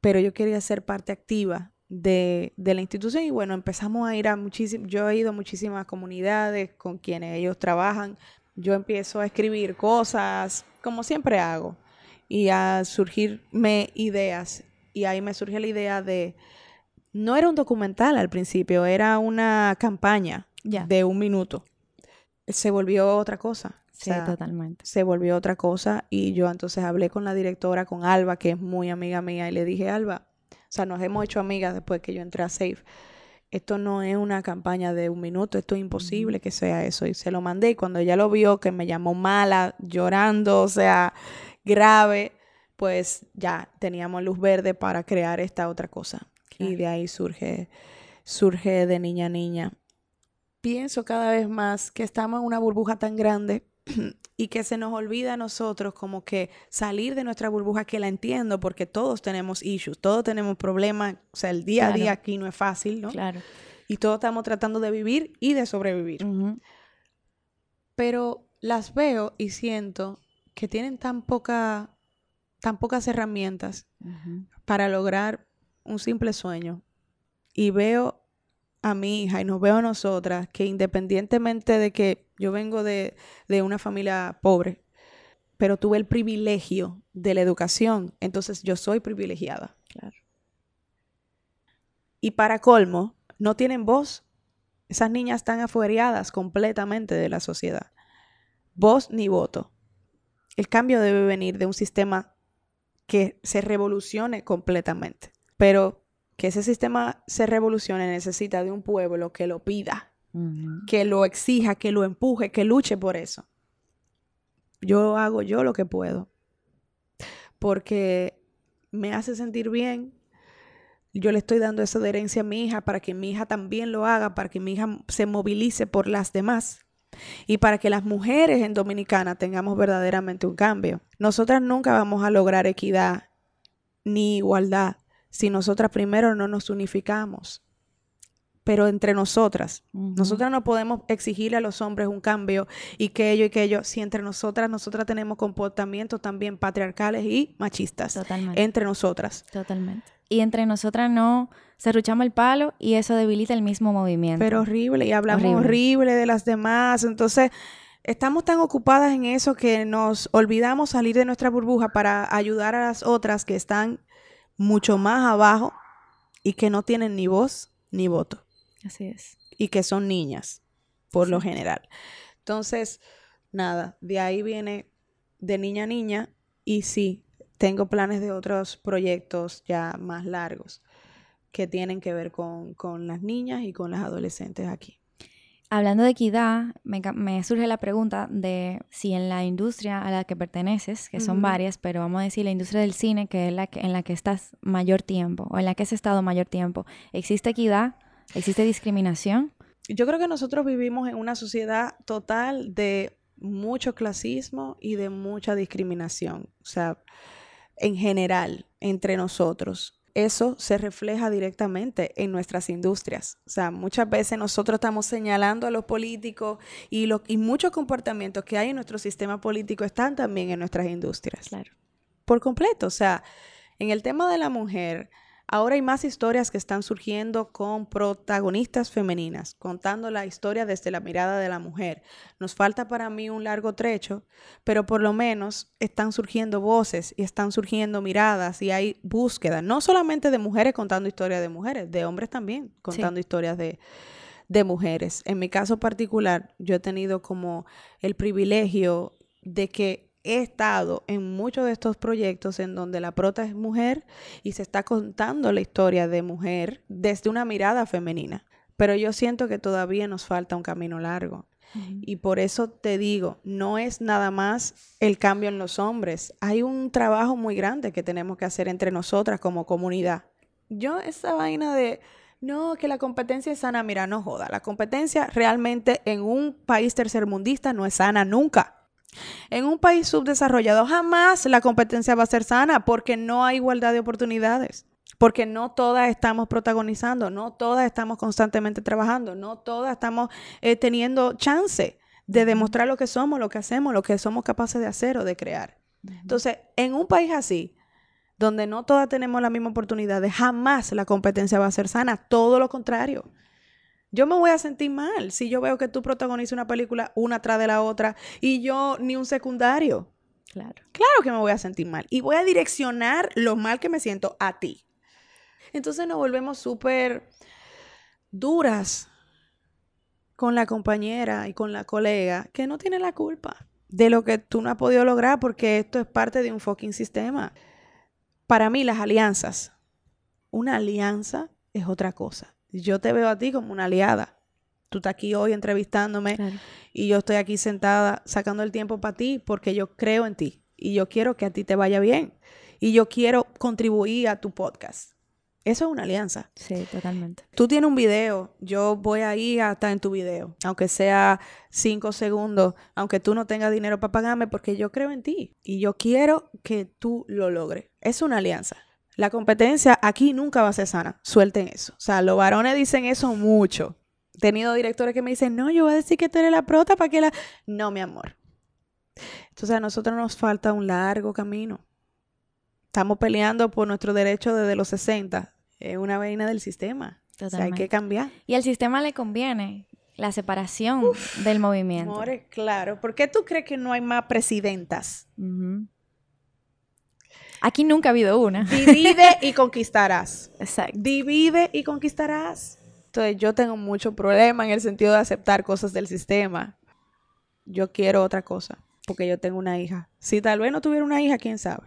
pero yo quería ser parte activa de, la institución y bueno, empezamos a ir a muchísimas, yo he ido a muchísimas comunidades con quienes ellos trabajan, yo empiezo a escribir cosas, como siempre hago, y a surgirme ideas, y ahí me surge la idea de, no era un documental al principio, era una campaña de un minuto, se volvió otra cosa. Sí, totalmente. Se volvió otra cosa y yo entonces hablé con la directora, con Alba, que es muy amiga mía, y le dije, Alba, sea, nos hemos hecho amigas después que yo entré a Safe. Esto no es una campaña de un minuto, esto es imposible que sea eso. Y se lo mandé y cuando ella lo vio, que me llamó mala, llorando, o sea, grave, pues ya teníamos luz verde para crear esta otra cosa. Y de ahí surge, surge de niña a niña. Pienso cada vez más que estamos en una burbuja tan grande (clears throat) y que se nos olvida a nosotros como que salir de nuestra burbuja, que la entiendo porque todos tenemos issues, todos tenemos problemas, o sea, el día a día aquí no es fácil, ¿no? Claro. Y todos estamos tratando de vivir y de sobrevivir. Pero las veo y siento que tienen tan poca tan pocas herramientas para lograr un simple sueño. Y veo a mi hija y nos veo a nosotras que independientemente de que yo vengo de, una familia pobre, pero tuve el privilegio de la educación, entonces yo soy privilegiada. Claro. Y para colmo, no tienen voz. Esas niñas están afuereadas completamente de la sociedad. Voz ni voto. El cambio debe venir de un sistema que se revolucione completamente. Pero que ese sistema se revolucione necesita de un pueblo que lo pida, que lo exija, que lo empuje, que luche por eso. Yo hago yo lo que puedo, porque me hace sentir bien. Yo le estoy dando esa herencia a mi hija para que mi hija también lo haga, para que mi hija se movilice por las demás y para que las mujeres en Dominicana tengamos verdaderamente un cambio. Nosotras nunca vamos a lograr equidad ni igualdad si nosotras primero no nos unificamos. Pero entre nosotras. Nosotras no podemos exigirle a los hombres un cambio y que ello y que ello, si entre nosotras, nosotras tenemos comportamientos también patriarcales y machistas. Totalmente. Entre nosotras. Totalmente. Y entre nosotras no cerruchamos el palo y eso debilita el mismo movimiento. Pero horrible, y hablamos horrible, de las demás. Entonces, estamos tan ocupadas en eso que nos olvidamos salir de nuestra burbuja para ayudar a las otras que están mucho más abajo y que no tienen ni voz ni voto. Así es. Y que son niñas, por lo general. Entonces, nada, de ahí viene de niña a niña y sí, tengo planes de otros proyectos ya más largos que tienen que ver con, las niñas y con las adolescentes aquí. Hablando de equidad, me, surge la pregunta de si en la industria a la que perteneces, que son varias, pero vamos a decir la industria del cine, que es la que, en la que estás mayor tiempo o en la que has estado mayor tiempo, ¿existe equidad ¿Existe discriminación? Yo creo que nosotros vivimos en una sociedad total de mucho clasismo y de mucha discriminación. O sea, en general, entre nosotros. Eso se refleja directamente en nuestras industrias. O sea, muchas veces nosotros estamos señalando a los políticos y, y muchos comportamientos que hay en nuestro sistema político están también en nuestras industrias. Claro. Por completo. O sea, en el tema de la mujer, Ahora hay más historias que están surgiendo con protagonistas femeninas, contando la historia desde la mirada de la mujer. Nos falta para mí un largo trecho, pero por lo menos están surgiendo voces y están surgiendo miradas y hay búsqueda, no solamente de mujeres contando historias de mujeres, de hombres también contando historias de, de mujeres. En mi caso particular, yo he tenido como el privilegio de que he estado en muchos de estos proyectos en donde la prota es mujer y se está contando la historia de mujer desde una mirada femenina. Pero yo siento que todavía nos falta un camino largo. Y por eso te digo, no es nada más el cambio en los hombres. Hay un trabajo muy grande que tenemos que hacer entre nosotras como comunidad. Yo esa vaina de, no, que la competencia es sana, mira, no joda. La competencia realmente en un país tercermundista no es sana nunca. En un país subdesarrollado jamás la competencia va a ser sana porque no hay igualdad de oportunidades, porque no todas estamos protagonizando, no todas estamos constantemente trabajando, no todas estamos eh, teniendo chance de demostrar lo que somos, lo que hacemos, lo que somos capaces de hacer o de crear. Entonces, en un país así, donde no todas tenemos la misma oportunidad, jamás la competencia va a ser sana, todo lo contrario. Yo me voy a sentir mal si yo veo que tú protagonizas una película una tras de la otra y yo ni un secundario. Claro. Claro que me voy a sentir mal. Y voy a direccionar lo mal que me siento a ti. Entonces nos volvemos súper duras con la compañera y con la colega que no tiene la culpa de lo que tú no has podido lograr porque esto es parte de un fucking sistema. Para mí las alianzas, una alianza es otra cosa yo te veo a ti como una aliada. Tú estás aquí hoy entrevistándome y yo estoy aquí sentada sacando el tiempo para ti porque yo creo en ti y yo quiero que a ti te vaya bien y yo quiero contribuir a tu podcast. Eso es una alianza. Sí, totalmente. Tú tienes un video, yo voy a ir hasta en tu video, aunque sea cinco segundos, aunque tú no tengas dinero para pagarme, porque yo creo en ti y yo quiero que tú lo logres. Es una alianza. La competencia aquí nunca va a ser sana. Suelten eso. O sea, los varones dicen eso mucho. He tenido directores que me dicen, no, yo voy a decir que tú eres la prota para que la... No, mi amor. Entonces a nosotros nos falta un largo camino. Estamos peleando por nuestro derecho desde los 60. Es una vaina del sistema. O sea, hay que cambiar. Y al sistema le conviene la separación del movimiento. Amores, claro. ¿Por qué tú crees que no hay más presidentas? Aquí nunca ha habido una. Divide y (laughs) conquistarás. Exacto. Divide y conquistarás. Entonces yo tengo mucho problema en el sentido de aceptar cosas del sistema. Yo quiero otra cosa, porque yo tengo una hija. Si tal vez no tuviera una hija, quién sabe.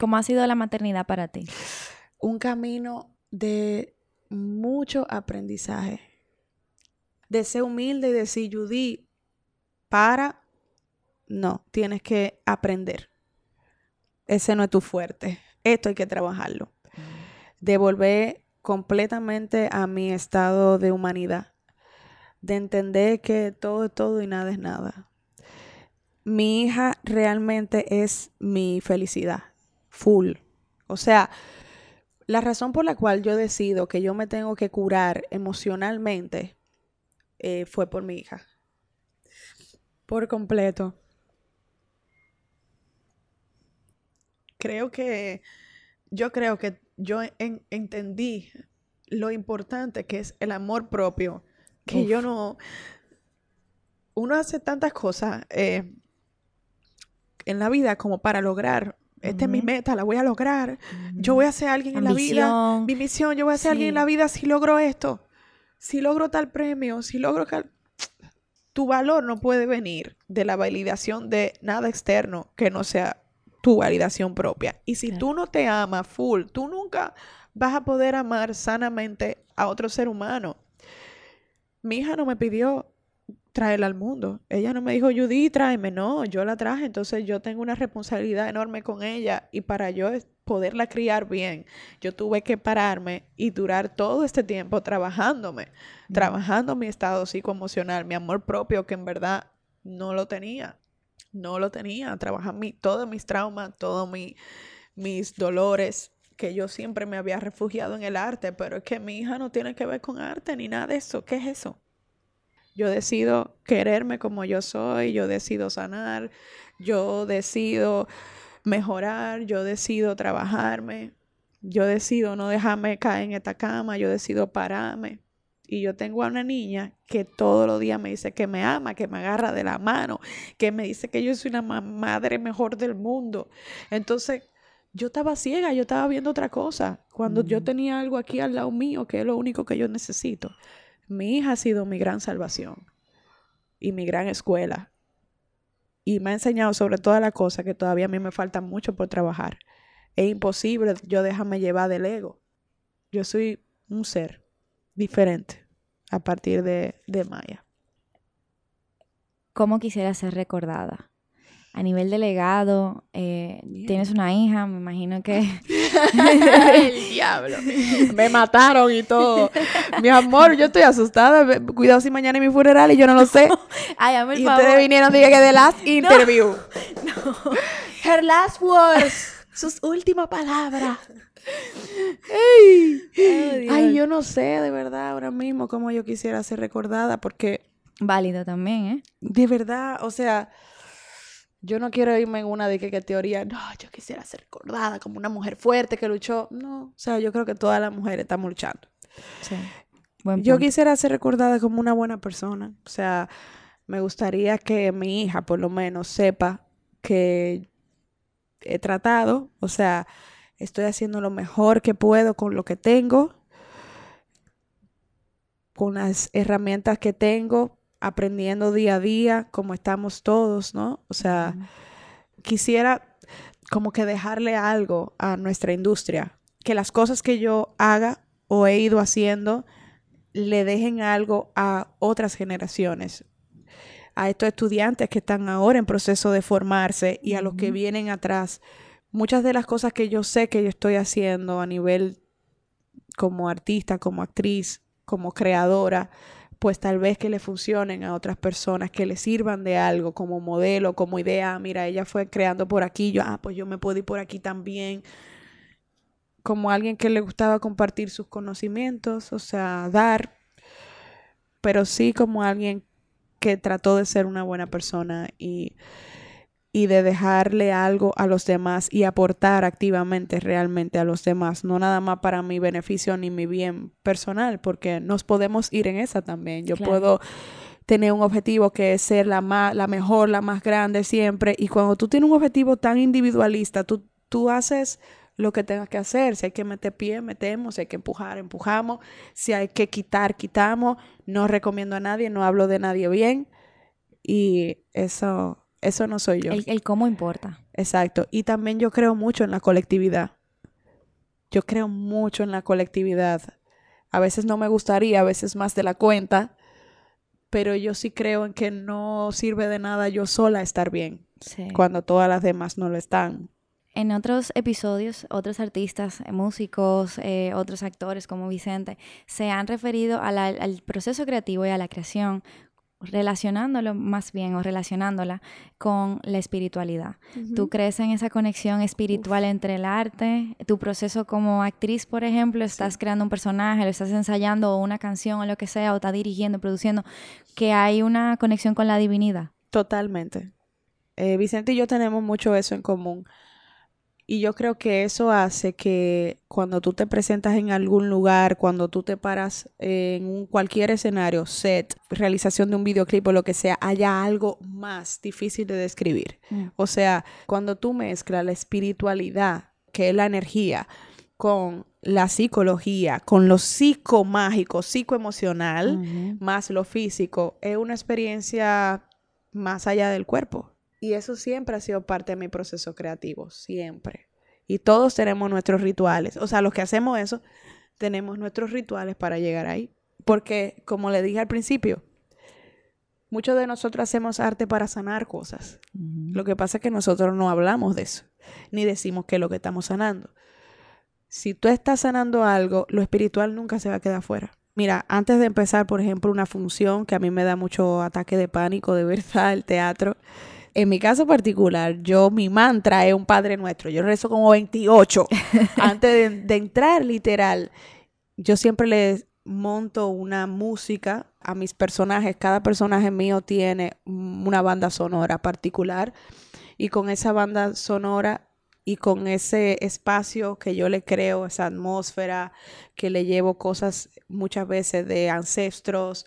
¿Cómo ha sido la maternidad para ti? Un camino de mucho aprendizaje. De ser humilde y decir, Judy, para, no, tienes que aprender ese no es tu fuerte. Esto hay que trabajarlo. Devolver completamente a mi estado de humanidad. De entender que todo es todo y nada es nada. Mi hija realmente es mi felicidad. Full. O sea, la razón por la cual yo decido que yo me tengo que curar emocionalmente eh, fue por mi hija. Por completo. Creo que, yo creo que yo entendí lo importante que es el amor propio, que yo no, uno hace tantas cosas eh, en la vida como para lograr esta es mi meta, la voy a lograr. Yo voy a ser alguien en la vida. Mi misión, yo voy a ser alguien en la vida si logro esto. Si logro tal premio, si logro tal... Tu valor no puede venir de la validación de nada externo que no sea tu validación propia. Y si tú no te amas full, tú nunca vas a poder amar sanamente a otro ser humano. Mi hija no me pidió traerla al mundo. Ella no me dijo, Judy, tráeme. No, yo la traje. Entonces yo tengo una responsabilidad enorme con ella y para yo poderla criar bien, yo tuve que pararme y durar todo este tiempo trabajándome, trabajando mi estado psicoemocional, mi amor propio, que en verdad no lo tenía. No lo tenía. Trabajar mi, todos mis traumas, todos mis dolores, que yo siempre me había refugiado en el arte, pero es que mi hija no tiene que ver con arte ni nada de eso. ¿Qué es eso? Yo decido quererme como yo soy, yo decido sanar, yo decido mejorar, yo decido trabajarme, yo decido no dejarme caer en esta cama, yo decido pararme. Y yo tengo a una niña que todos los días me dice que me ama, que me agarra de la mano, que me dice que yo soy una madre mejor del mundo. Entonces, yo estaba ciega, yo estaba viendo otra cosa. Cuando yo tenía algo aquí al lado mío, que es lo único que yo necesito. Mi hija ha sido mi gran salvación y mi gran escuela. Y me ha enseñado sobre todas las cosas que todavía a mí me falta mucho por trabajar. Es imposible yo dejarme llevar del ego. Yo soy un ser diferente a partir de, de Maya. ¿Cómo quisiera ser recordada? a nivel de legado, eh, tienes una hija, me imagino que... (laughs) el diablo. Me mataron y todo. Mi amor, yo estoy asustada. Cuidado si mañana es mi funeral y yo no lo sé. (laughs) Ay, el y ustedes vinieron dije que de last (laughs) interview. No. Her last words. Sus últimas palabras. Yo no sé de verdad ahora mismo cómo yo quisiera ser recordada porque... Válido también, ¿eh? De verdad, o sea yo no quiero irme en una de que, teoría, no, yo quisiera ser recordada como una mujer fuerte que luchó. No, o sea, yo creo que todas las mujeres estamos luchando. Sí. yo quisiera ser recordada como una buena persona. O sea, me gustaría que mi hija por lo menos sepa que he tratado, o sea, estoy haciendo lo mejor que puedo con lo que tengo, con las herramientas que tengo aprendiendo día a día, como estamos todos, ¿no? O sea, quisiera como que dejarle algo a nuestra industria, que las cosas que yo haga o he ido haciendo le dejen algo a otras generaciones, a estos estudiantes que están ahora en proceso de formarse y a los que vienen atrás. Muchas de las cosas que yo sé que yo estoy haciendo a nivel como artista, como actriz, como creadora, pues tal vez que le funcionen a otras personas, que le sirvan de algo como modelo, como idea. Mira, ella fue creando por aquí, yo, ah, pues yo me puedo ir por aquí también. Como alguien que le gustaba compartir sus conocimientos, o sea, dar, pero sí como alguien que trató de ser una buena persona y y de dejarle algo a los demás y aportar activamente realmente a los demás, no nada más para mi beneficio ni mi bien personal, porque nos podemos ir en esa también. Yo puedo tener un objetivo que es ser la más, la mejor, la más grande siempre, y cuando tú tienes un objetivo tan individualista, tú, tú haces lo que tengas que hacer. Si hay que meter pie, metemos. Si hay que empujar, empujamos. Si hay que quitar, quitamos. No recomiendo a nadie, no hablo de nadie bien. Y eso eso no soy yo. El, cómo importa. Exacto. Y también yo creo mucho en la colectividad. Yo creo mucho en la colectividad. A veces no me gustaría, a veces más de la cuenta, pero yo sí creo en que no sirve de nada yo sola estar bien cuando todas las demás no lo están. En otros episodios, otros artistas, eh, músicos, eh, otros actores como Vicente, se han referido al proceso creativo y a la creación relacionándolo más bien o relacionándola con la espiritualidad. ¿Tú crees en esa conexión espiritual entre el arte? Tu proceso como actriz, por ejemplo, estás creando un personaje, lo estás ensayando o una canción o lo que sea, o estás dirigiendo, produciendo, que hay una conexión con la divinidad. Totalmente. Eh, Vicente y yo tenemos mucho eso en común. Y yo creo que eso hace que cuando tú te presentas en algún lugar, cuando tú te paras en cualquier escenario, set, realización de un videoclip o lo que sea, haya algo más difícil de describir. Mm. O sea, cuando tú mezclas la espiritualidad, que es la energía, con la psicología, con lo psicomágico, psicoemocional, más lo físico, es una experiencia más allá del cuerpo. Y eso siempre ha sido parte de mi proceso creativo, siempre. Y todos tenemos nuestros rituales. O sea, los que hacemos eso, tenemos nuestros rituales para llegar ahí. Porque, como le dije al principio, muchos de nosotros hacemos arte para sanar cosas. Lo que pasa es que nosotros no hablamos de eso, ni decimos qué es lo que estamos sanando. Si tú estás sanando algo, lo espiritual nunca se va a quedar fuera. Mira, antes de empezar, por ejemplo, una función que a mí me da mucho ataque de pánico, de verdad, el teatro, en mi caso particular, yo, mi mantra es un Padre Nuestro. Yo rezo como 28. (laughs) Antes de, entrar, literal, yo siempre les monto una música a mis personajes. Cada personaje mío tiene una banda sonora particular. Y con esa banda sonora y con ese espacio que yo le creo, esa atmósfera, que le llevo cosas muchas veces de ancestros,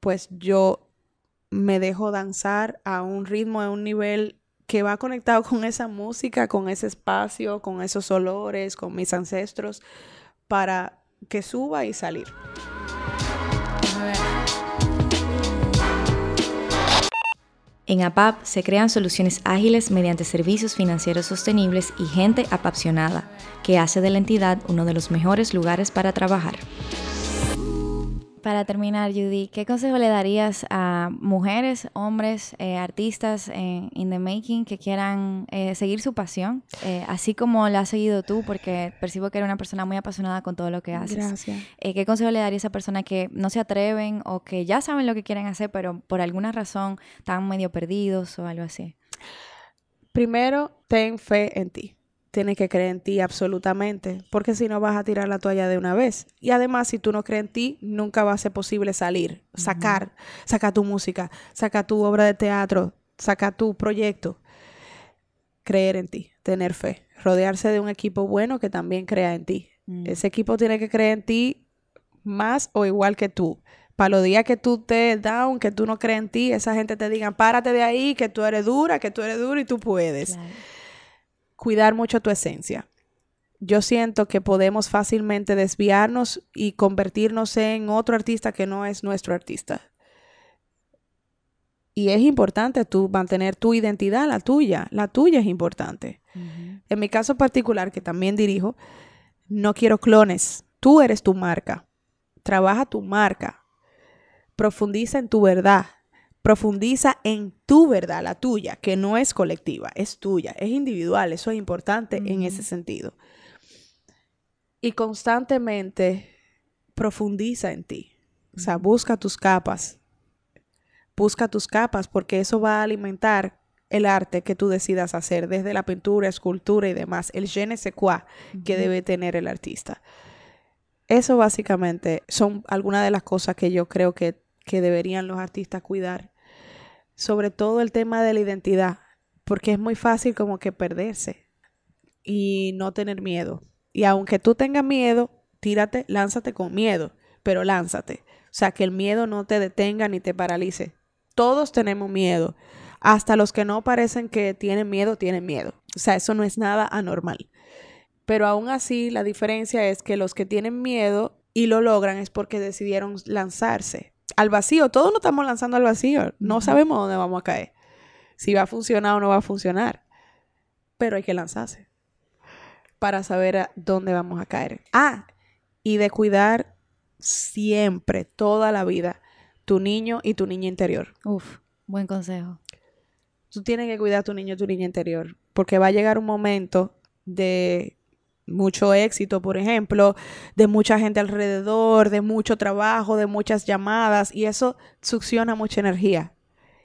pues yo me dejo danzar a un ritmo, a un nivel que va conectado con esa música, con ese espacio, con esos olores, con mis ancestros, para que suba y salir. En APAP se crean soluciones ágiles mediante servicios financieros sostenibles y gente apasionada, que hace de la entidad uno de los mejores lugares para trabajar. Para terminar, Judy, ¿qué consejo le darías a mujeres, hombres, eh, artistas en in the making que quieran eh, seguir su pasión, eh, así como la has seguido tú, porque percibo que eres una persona muy apasionada con todo lo que haces? Gracias. ¿Qué consejo le daría a esa persona que no se atreven o que ya saben lo que quieren hacer, pero por alguna razón están medio perdidos o algo así? Primero, ten fe en ti tienes que creer en ti absolutamente, porque si no vas a tirar la toalla de una vez. Y además, si tú no crees en ti, nunca va a ser posible salir, sacar, sacar tu música, sacar tu obra de teatro, sacar tu proyecto. Creer en ti, tener fe, rodearse de un equipo bueno que también crea en ti. Mm. Ese equipo tiene que creer en ti más o igual que tú. Para los días que tú te down, que tú no crees en ti, esa gente te diga, párate de ahí, que tú eres dura, que tú eres duro y tú puedes cuidar mucho tu esencia. Yo siento que podemos fácilmente desviarnos y convertirnos en otro artista que no es nuestro artista. Y es importante tú mantener tu identidad, la tuya. La tuya es importante. En mi caso particular, que también dirijo, no quiero clones. Tú eres tu marca. Trabaja tu marca. Profundiza en tu verdad. Profundiza en tu verdad, la tuya, que no es colectiva, es tuya, es individual, eso es importante en ese sentido. Y constantemente profundiza en ti, o sea, busca tus capas, busca tus capas porque eso va a alimentar el arte que tú decidas hacer, desde la pintura, escultura y demás, el je ne sais quoi que debe tener el artista. Eso básicamente son algunas de las cosas que yo creo que que deberían los artistas cuidar. Sobre todo el tema de la identidad, porque es muy fácil como que perderse y no tener miedo. Y aunque tú tengas miedo, tírate, lánzate con miedo, pero lánzate. O sea, que el miedo no te detenga ni te paralice. Todos tenemos miedo. Hasta los que no parecen que tienen miedo, tienen miedo. O sea, eso no es nada anormal. Pero aún así, la diferencia es que los que tienen miedo y lo logran es porque decidieron lanzarse al vacío. Todos nos estamos lanzando al vacío. No sabemos dónde vamos a caer. Si va a funcionar o no va a funcionar. Pero hay que lanzarse para saber a dónde vamos a caer. Ah, y de cuidar siempre, toda la vida, tu niño y tu niña interior. Uf, buen consejo. Tú tienes que cuidar a tu niño y tu niña interior, porque va a llegar un momento de mucho éxito, por ejemplo, de mucha gente alrededor, de mucho trabajo, de muchas llamadas, y eso succiona mucha energía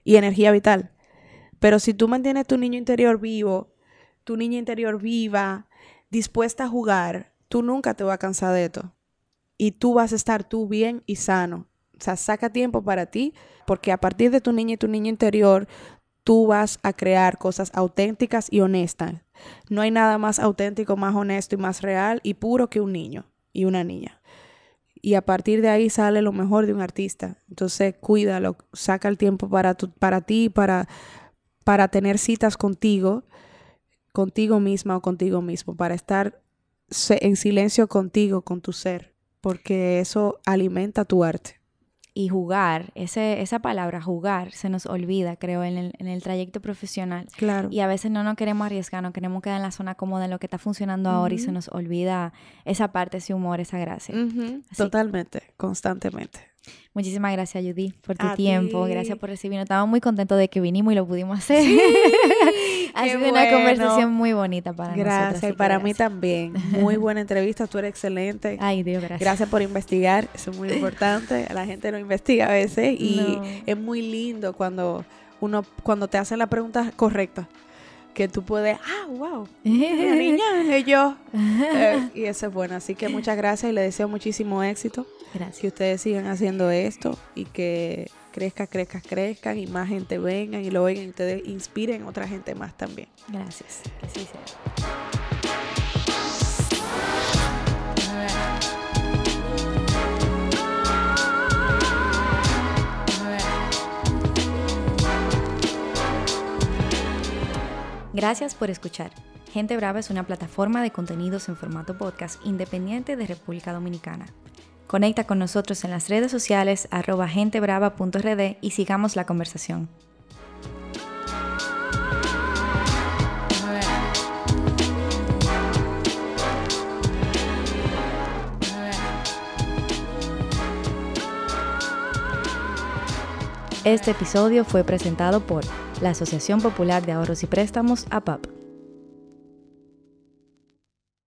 y energía vital. Pero si tú mantienes tu niño interior vivo, tu niña interior viva, dispuesta a jugar, tú nunca te vas a cansar de esto. Y tú vas a estar tú bien y sano. O sea, saca tiempo para ti, porque a partir de tu niña y tu niño interior, tú vas a crear cosas auténticas y honestas. No hay nada más auténtico, más honesto y más real y puro que un niño y una niña. Y a partir de ahí sale lo mejor de un artista. Entonces, cuídalo, saca el tiempo para, para ti, para, para tener citas contigo, contigo misma o contigo mismo, para estar en silencio contigo, con tu ser, porque eso alimenta tu arte y jugar, ese, esa palabra jugar se nos olvida, creo, en el, en el trayecto profesional. Claro. Y a veces no nos queremos arriesgar, no queremos quedar en la zona cómoda en lo que está funcionando ahora y se nos olvida esa parte, ese humor, esa gracia. Totalmente, constantemente. Muchísimas gracias, Judy, por tu tiempo. Gracias por recibirnos. Estamos muy contentos de que vinimos y lo pudimos hacer. (laughs) (laughs) ha sido una conversación muy bonita para nosotros. Gracias, y para mí también. Muy buena entrevista, tú eres excelente. (laughs) Ay, Dios, gracias. Gracias por investigar, eso es muy importante. La gente no investiga a veces y es muy lindo cuando uno cuando te hacen la pregunta correcta que tú puedes, ah, wow, (laughs) niña, y yo. Eh, y eso es bueno. Así que muchas gracias y le deseo muchísimo éxito. Gracias. Que ustedes sigan haciendo esto y que crezca, crezca, crezcan y más gente vengan y lo oigan y ustedes inspiren a otra gente más también. Gracias. Que así sea. Gracias por escuchar. Gente Brava es una plataforma de contenidos en formato podcast independiente de República Dominicana. Conecta con nosotros en las redes sociales arroba gentebrava.rd y sigamos la conversación. Este episodio fue presentado por la Asociación Popular de Ahorros y Préstamos, APAP.